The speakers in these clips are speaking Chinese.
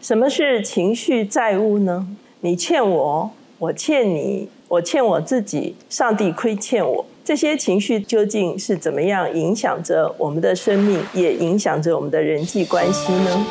什么是情绪债务呢？你欠我，我欠你，我欠我自己，上帝亏欠我。这些情绪究竟是怎么样影响着我们的生命，也影响着我们的人际关系呢？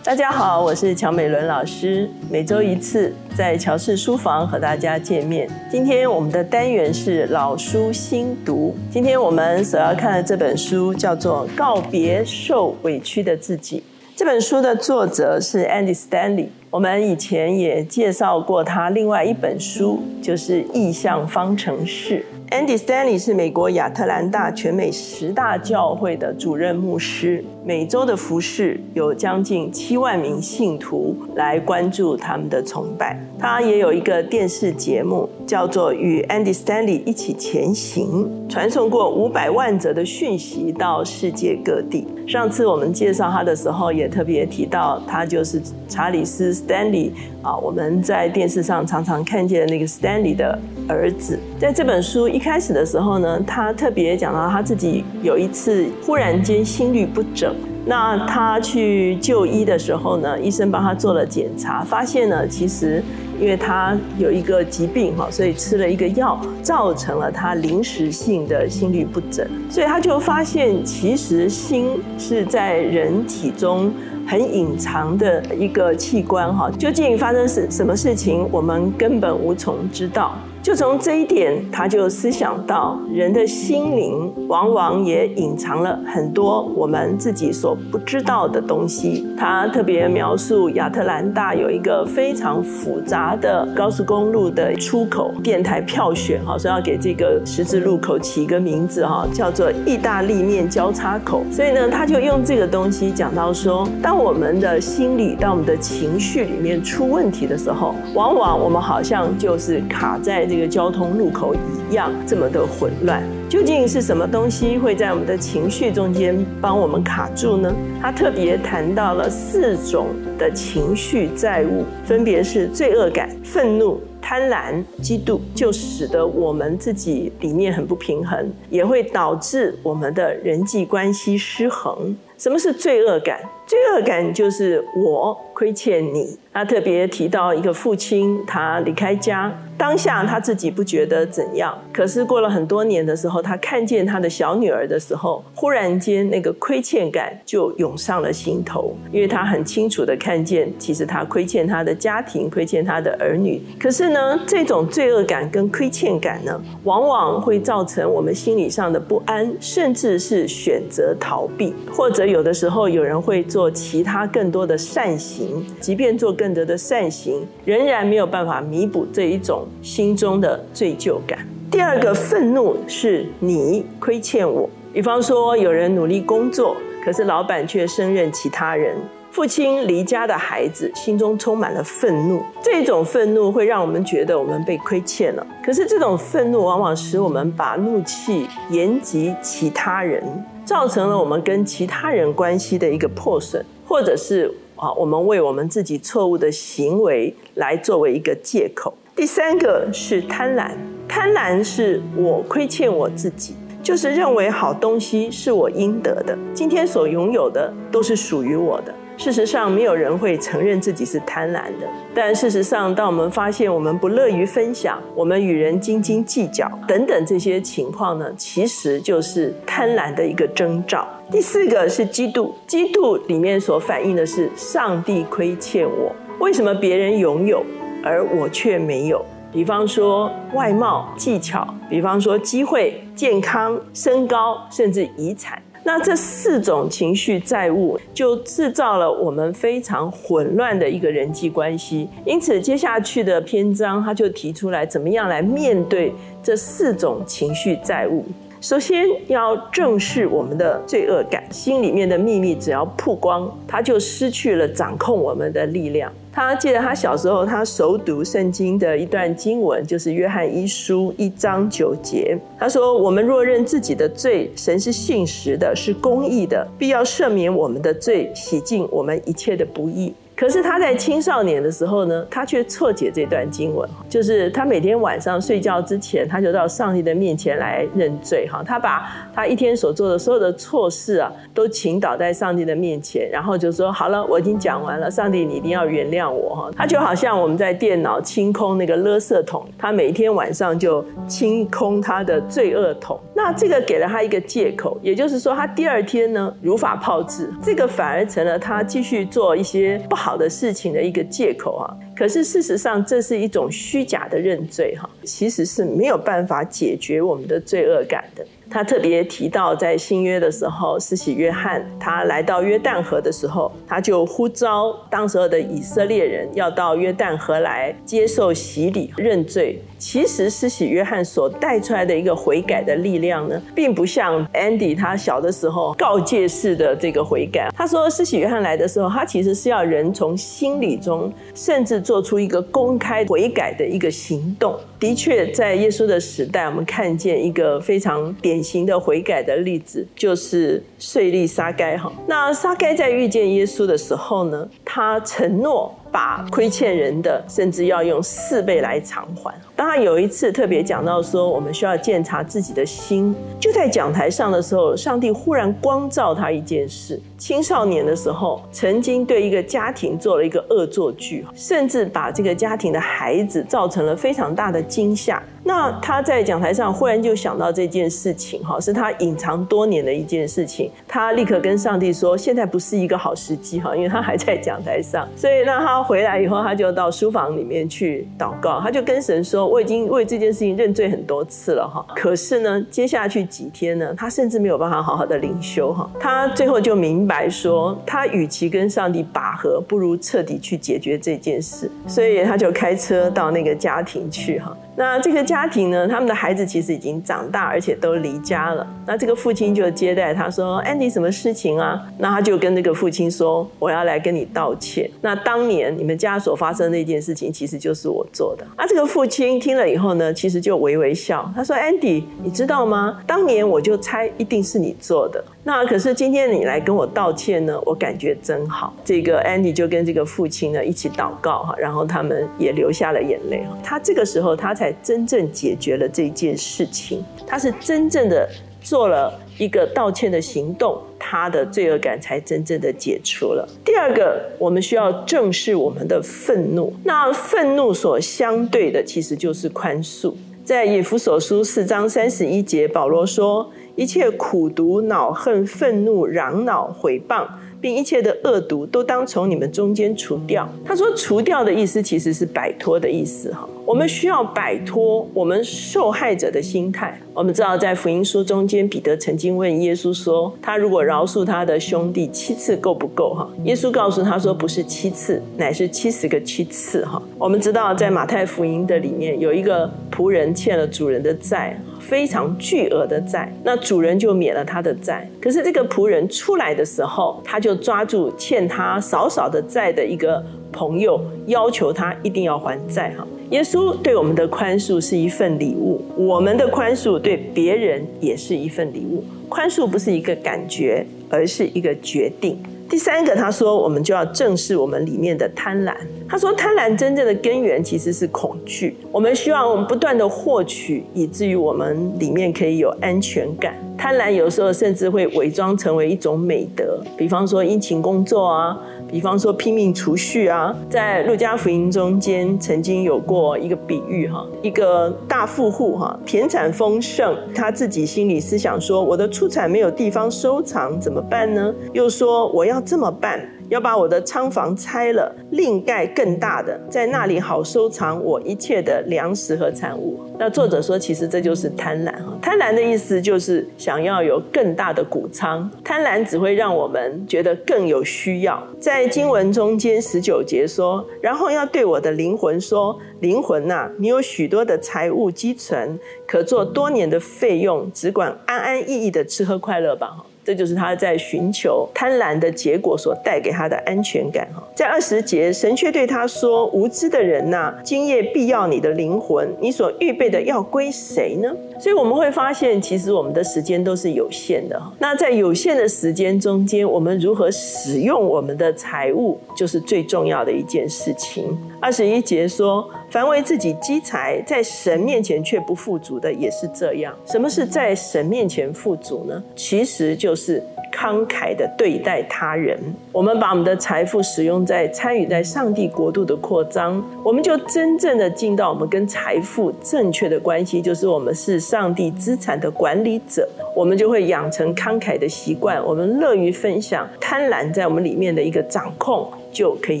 大家好，我是乔美伦老师，每周一次在乔氏书房和大家见面。今天我们的单元是老书新读，今天我们所要看的这本书叫做《告别受委屈的自己》。这本书的作者是 Andy Stanley，我们以前也介绍过他另外一本书，就是《意象方程式》。Andy Stanley 是美国亚特兰大全美十大教会的主任牧师。每周的服饰有将近七万名信徒来关注他们的崇拜。他也有一个电视节目，叫做《与 Andy Stanley 一起前行》，传送过五百万则的讯息到世界各地。上次我们介绍他的时候，也特别提到他就是查理斯 Stanley 啊，我们在电视上常常看见那个 Stanley 的儿子。在这本书一开始的时候呢，他特别讲到他自己有一次忽然间心律不整。那他去就医的时候呢，医生帮他做了检查，发现呢，其实因为他有一个疾病哈，所以吃了一个药，造成了他临时性的心律不整，所以他就发现，其实心是在人体中很隐藏的一个器官哈，究竟发生什什么事情，我们根本无从知道。就从这一点，他就思想到人的心灵往往也隐藏了很多我们自己所不知道的东西。他特别描述亚特兰大有一个非常复杂的高速公路的出口电台票选，哈，说要给这个十字路口起一个名字，哈，叫做意大利面交叉口。所以呢，他就用这个东西讲到说，当我们的心理、当我们的情绪里面出问题的时候，往往我们好像就是卡在。这个交通路口一样这么的混乱，究竟是什么东西会在我们的情绪中间帮我们卡住呢？他特别谈到了四种的情绪债务，分别是罪恶感、愤怒、贪婪、嫉妒，就使得我们自己里面很不平衡，也会导致我们的人际关系失衡。什么是罪恶感？罪恶感就是我亏欠你。他特别提到一个父亲，他离开家，当下他自己不觉得怎样，可是过了很多年的时候，他看见他的小女儿的时候，忽然间那个亏欠感就涌上了心头，因为他很清楚的看见，其实他亏欠他的家庭，亏欠他的儿女。可是呢，这种罪恶感跟亏欠感呢，往往会造成我们心理上的不安，甚至是选择逃避，或者有的时候有人会做其他更多的善行，即便做更。多的善行仍然没有办法弥补这一种心中的罪疚感。第二个愤怒是你亏欠我，比方说有人努力工作，可是老板却胜任其他人；父亲离家的孩子心中充满了愤怒，这种愤怒会让我们觉得我们被亏欠了。可是这种愤怒往往使我们把怒气延及其他人，造成了我们跟其他人关系的一个破损，或者是。啊，我们为我们自己错误的行为来作为一个借口。第三个是贪婪，贪婪是我亏欠我自己，就是认为好东西是我应得的，今天所拥有的都是属于我的。事实上，没有人会承认自己是贪婪的。但事实上，当我们发现我们不乐于分享，我们与人斤斤计较等等这些情况呢，其实就是贪婪的一个征兆。第四个是嫉妒，嫉妒里面所反映的是上帝亏欠我，为什么别人拥有而我却没有？比方说外貌、技巧，比方说机会、健康、身高，甚至遗产。那这四种情绪债务，就制造了我们非常混乱的一个人际关系。因此，接下去的篇章他就提出来，怎么样来面对这四种情绪债务。首先要正视我们的罪恶感，心里面的秘密只要曝光，它就失去了掌控我们的力量。他记得他小时候，他熟读圣经的一段经文，就是约翰一书一章九节。他说：“我们若认自己的罪，神是信实的，是公义的，必要赦免我们的罪，洗净我们一切的不义。”可是他在青少年的时候呢，他却错解这段经文，就是他每天晚上睡觉之前，他就到上帝的面前来认罪哈。他把他一天所做的所有的错事啊，都倾倒在上帝的面前，然后就说：“好了，我已经讲完了，上帝你一定要原谅我哈。”他就好像我们在电脑清空那个垃圾桶，他每天晚上就清空他的罪恶桶。那这个给了他一个借口，也就是说，他第二天呢如法炮制，这个反而成了他继续做一些不好的事情的一个借口啊。可是事实上，这是一种虚假的认罪哈，其实是没有办法解决我们的罪恶感的。他特别提到，在新约的时候，施洗约翰他来到约旦河的时候，他就呼召当时候的以色列人要到约旦河来接受洗礼认罪。其实施洗约翰所带出来的一个悔改的力量呢，并不像 Andy 他小的时候告诫式的这个悔改。他说，施洗约翰来的时候，他其实是要人从心里中，甚至做出一个公开悔改的一个行动。的确，在耶稣的时代，我们看见一个非常典型的悔改的例子，就是税吏沙该哈。那沙该在遇见耶稣的时候呢，他承诺。把亏欠人的，甚至要用四倍来偿还。当他有一次特别讲到说，我们需要检查自己的心，就在讲台上的时候，上帝忽然光照他一件事：青少年的时候，曾经对一个家庭做了一个恶作剧，甚至把这个家庭的孩子造成了非常大的惊吓。那他在讲台上忽然就想到这件事情，哈，是他隐藏多年的一件事情。他立刻跟上帝说：“现在不是一个好时机，哈，因为他还在讲台上。”所以让他回来以后，他就到书房里面去祷告。他就跟神说：“我已经为这件事情认罪很多次了，哈。可是呢，接下去几天呢，他甚至没有办法好好的灵修，哈。他最后就明白说，他与其跟上帝拔河，不如彻底去解决这件事。所以他就开车到那个家庭去，哈。”那这个家庭呢，他们的孩子其实已经长大，而且都离家了。那这个父亲就接待他说：“Andy，什么事情啊？”那他就跟那个父亲说：“我要来跟你道歉。那当年你们家所发生那件事情，其实就是我做的。”啊，这个父亲听了以后呢，其实就微微笑。他说：“Andy，你知道吗？当年我就猜一定是你做的。”那可是今天你来跟我道歉呢，我感觉真好。这个 Andy 就跟这个父亲呢一起祷告哈，然后他们也流下了眼泪。他这个时候他才真正解决了这件事情，他是真正的做了一个道歉的行动，他的罪恶感才真正的解除了。第二个，我们需要正视我们的愤怒。那愤怒所相对的其实就是宽恕。在以弗所书四章三十一节，保罗说。一切苦毒、恼恨、愤怒、嚷恼、毁谤，并一切的恶毒，都当从你们中间除掉。他说：“除掉的意思其实是摆脱的意思。”哈，我们需要摆脱我们受害者的心态。我们知道，在福音书中间，彼得曾经问耶稣说：“他如果饶恕他的兄弟七次，够不够？”哈，耶稣告诉他说：“不是七次，乃是七十个七次。”哈，我们知道，在马太福音的里面，有一个仆人欠了主人的债。非常巨额的债，那主人就免了他的债。可是这个仆人出来的时候，他就抓住欠他少少的债的一个朋友，要求他一定要还债。哈，耶稣对我们的宽恕是一份礼物，我们的宽恕对别人也是一份礼物。宽恕不是一个感觉，而是一个决定。第三个，他说，我们就要正视我们里面的贪婪。他说，贪婪真正的根源其实是恐惧。我们希望我们不断的获取，以至于我们里面可以有安全感。贪婪有时候甚至会伪装成为一种美德，比方说殷勤工作啊。比方说拼命储蓄啊，在路加福音中间曾经有过一个比喻哈，一个大富户哈，田产丰盛，他自己心里思想说，我的出产没有地方收藏怎么办呢？又说我要这么办。要把我的仓房拆了，另盖更大的，在那里好收藏我一切的粮食和产物。那作者说，其实这就是贪婪哈。贪婪的意思就是想要有更大的谷仓。贪婪只会让我们觉得更有需要。在经文中间十九节说，然后要对我的灵魂说：灵魂呐，你有许多的财物积存，可做多年的费用，只管安安逸逸的吃喝快乐吧哈。这就是他在寻求贪婪的结果所带给他的安全感哈。在二十节，神却对他说：“无知的人呐，今夜必要你的灵魂，你所预备的要归谁呢？”所以我们会发现，其实我们的时间都是有限的。那在有限的时间中间，我们如何使用我们的财物，就是最重要的一件事情。二十一节说：“凡为自己积财，在神面前却不富足的，也是这样。”什么是在神面前富足呢？其实就是。慷慨的对待他人，我们把我们的财富使用在参与在上帝国度的扩张，我们就真正的进到我们跟财富正确的关系，就是我们是上帝资产的管理者，我们就会养成慷慨的习惯，我们乐于分享，贪婪在我们里面的一个掌控就可以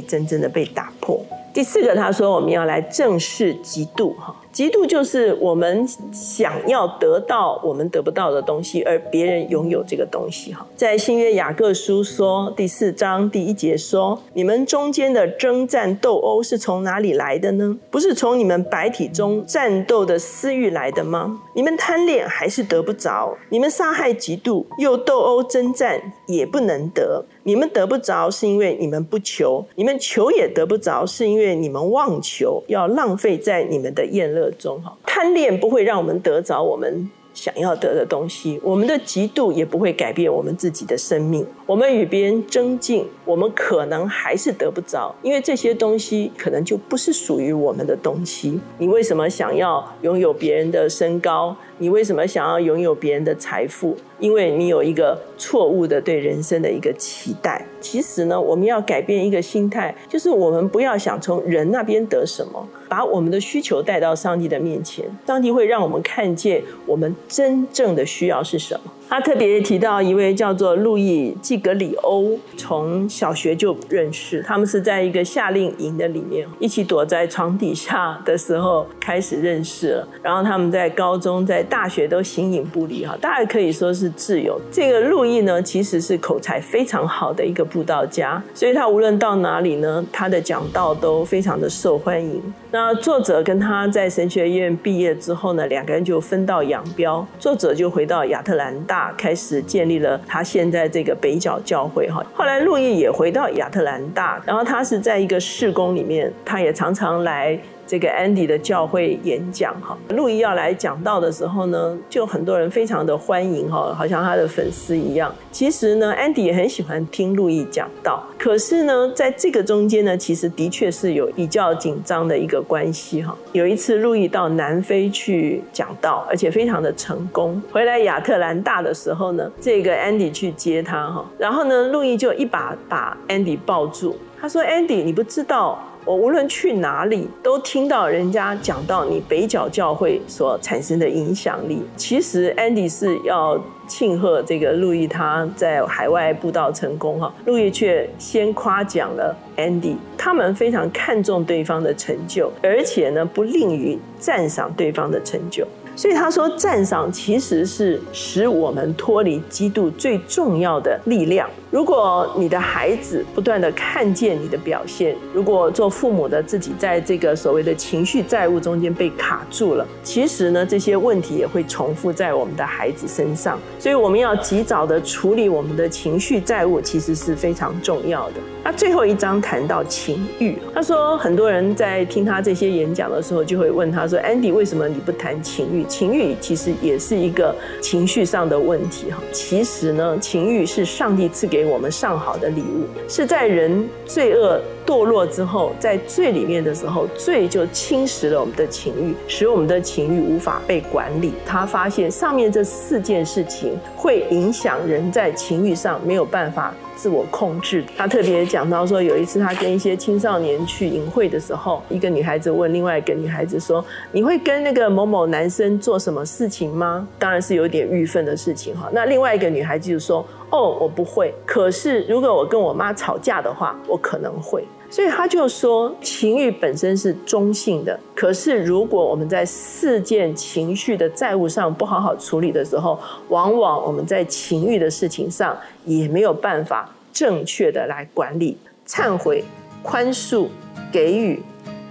真正的被打破。第四个，他说我们要来正视嫉妒，哈。嫉妒就是我们想要得到我们得不到的东西，而别人拥有这个东西。哈，在新约雅各书说第四章第一节说：“你们中间的征战斗殴是从哪里来的呢？不是从你们白体中战斗的私欲来的吗？你们贪恋还是得不着？你们杀害嫉妒又斗殴征战也不能得。你们得不着是因为你们不求，你们求也得不着是因为你们妄求，要浪费在你们的宴乐。”中哈贪恋不会让我们得着我们想要得的东西，我们的嫉妒也不会改变我们自己的生命。我们与别人争竞，我们可能还是得不着，因为这些东西可能就不是属于我们的东西。你为什么想要拥有别人的身高？你为什么想要拥有别人的财富？因为你有一个错误的对人生的一个期待。其实呢，我们要改变一个心态，就是我们不要想从人那边得什么。把我们的需求带到上帝的面前，上帝会让我们看见我们真正的需要是什么。他特别提到一位叫做路易·季格里欧，从小学就认识，他们是在一个夏令营的里面一起躲在床底下的时候开始认识了，然后他们在高中、在大学都形影不离哈，大概可以说是挚友。这个路易呢，其实是口才非常好的一个布道家，所以他无论到哪里呢，他的讲道都非常的受欢迎。那作者跟他在神学院毕业之后呢，两个人就分道扬镳，作者就回到亚特兰大。开始建立了他现在这个北角教会哈，后来路易也回到亚特兰大，然后他是在一个市工里面，他也常常来。这个 Andy 的教会演讲哈，路易要来讲道的时候呢，就很多人非常的欢迎哈，好像他的粉丝一样。其实呢，Andy 也很喜欢听路易讲道，可是呢，在这个中间呢，其实的确是有比较紧张的一个关系哈。有一次，路易到南非去讲道，而且非常的成功。回来亚特兰大的时候呢，这个 Andy 去接他哈，然后呢，路易就一把把 Andy 抱住，他说：“Andy，你不知道。”我无论去哪里，都听到人家讲到你北角教会所产生的影响力。其实，Andy 是要庆贺这个路易他在海外布道成功哈，路易却先夸奖了 Andy，他们非常看重对方的成就，而且呢不吝于赞赏对方的成就。所以他说，赞赏其实是使我们脱离嫉妒最重要的力量。如果你的孩子不断的看见你的表现，如果做父母的自己在这个所谓的情绪债务中间被卡住了，其实呢，这些问题也会重复在我们的孩子身上。所以我们要及早的处理我们的情绪债务，其实是非常重要的。那最后一章谈到情欲，他说很多人在听他这些演讲的时候，就会问他说：“Andy，为什么你不谈情欲？情欲其实也是一个情绪上的问题哈。其实呢，情欲是上帝赐给我们上好的礼物，是在人罪恶堕落之后，在罪里面的时候，罪就侵蚀了我们的情欲，使我们的情欲无法被管理。他发现上面这四件事情会影响人在情欲上没有办法。”自我控制，他特别讲到说，有一次他跟一些青少年去淫秽的时候，一个女孩子问另外一个女孩子说：“你会跟那个某某男生做什么事情吗？”当然是有点郁愤的事情哈。那另外一个女孩子就说：“哦，我不会。可是如果我跟我妈吵架的话，我可能会。”所以他就说，情欲本身是中性的，可是如果我们在事件情绪的债务上不好好处理的时候，往往我们在情欲的事情上也没有办法正确的来管理。忏悔、宽恕、给予、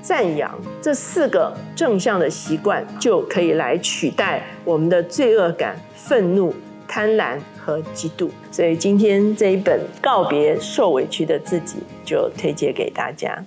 赞扬这四个正向的习惯，就可以来取代我们的罪恶感、愤怒、贪婪。和嫉妒，所以今天这一本《告别受委屈的自己》就推荐给大家。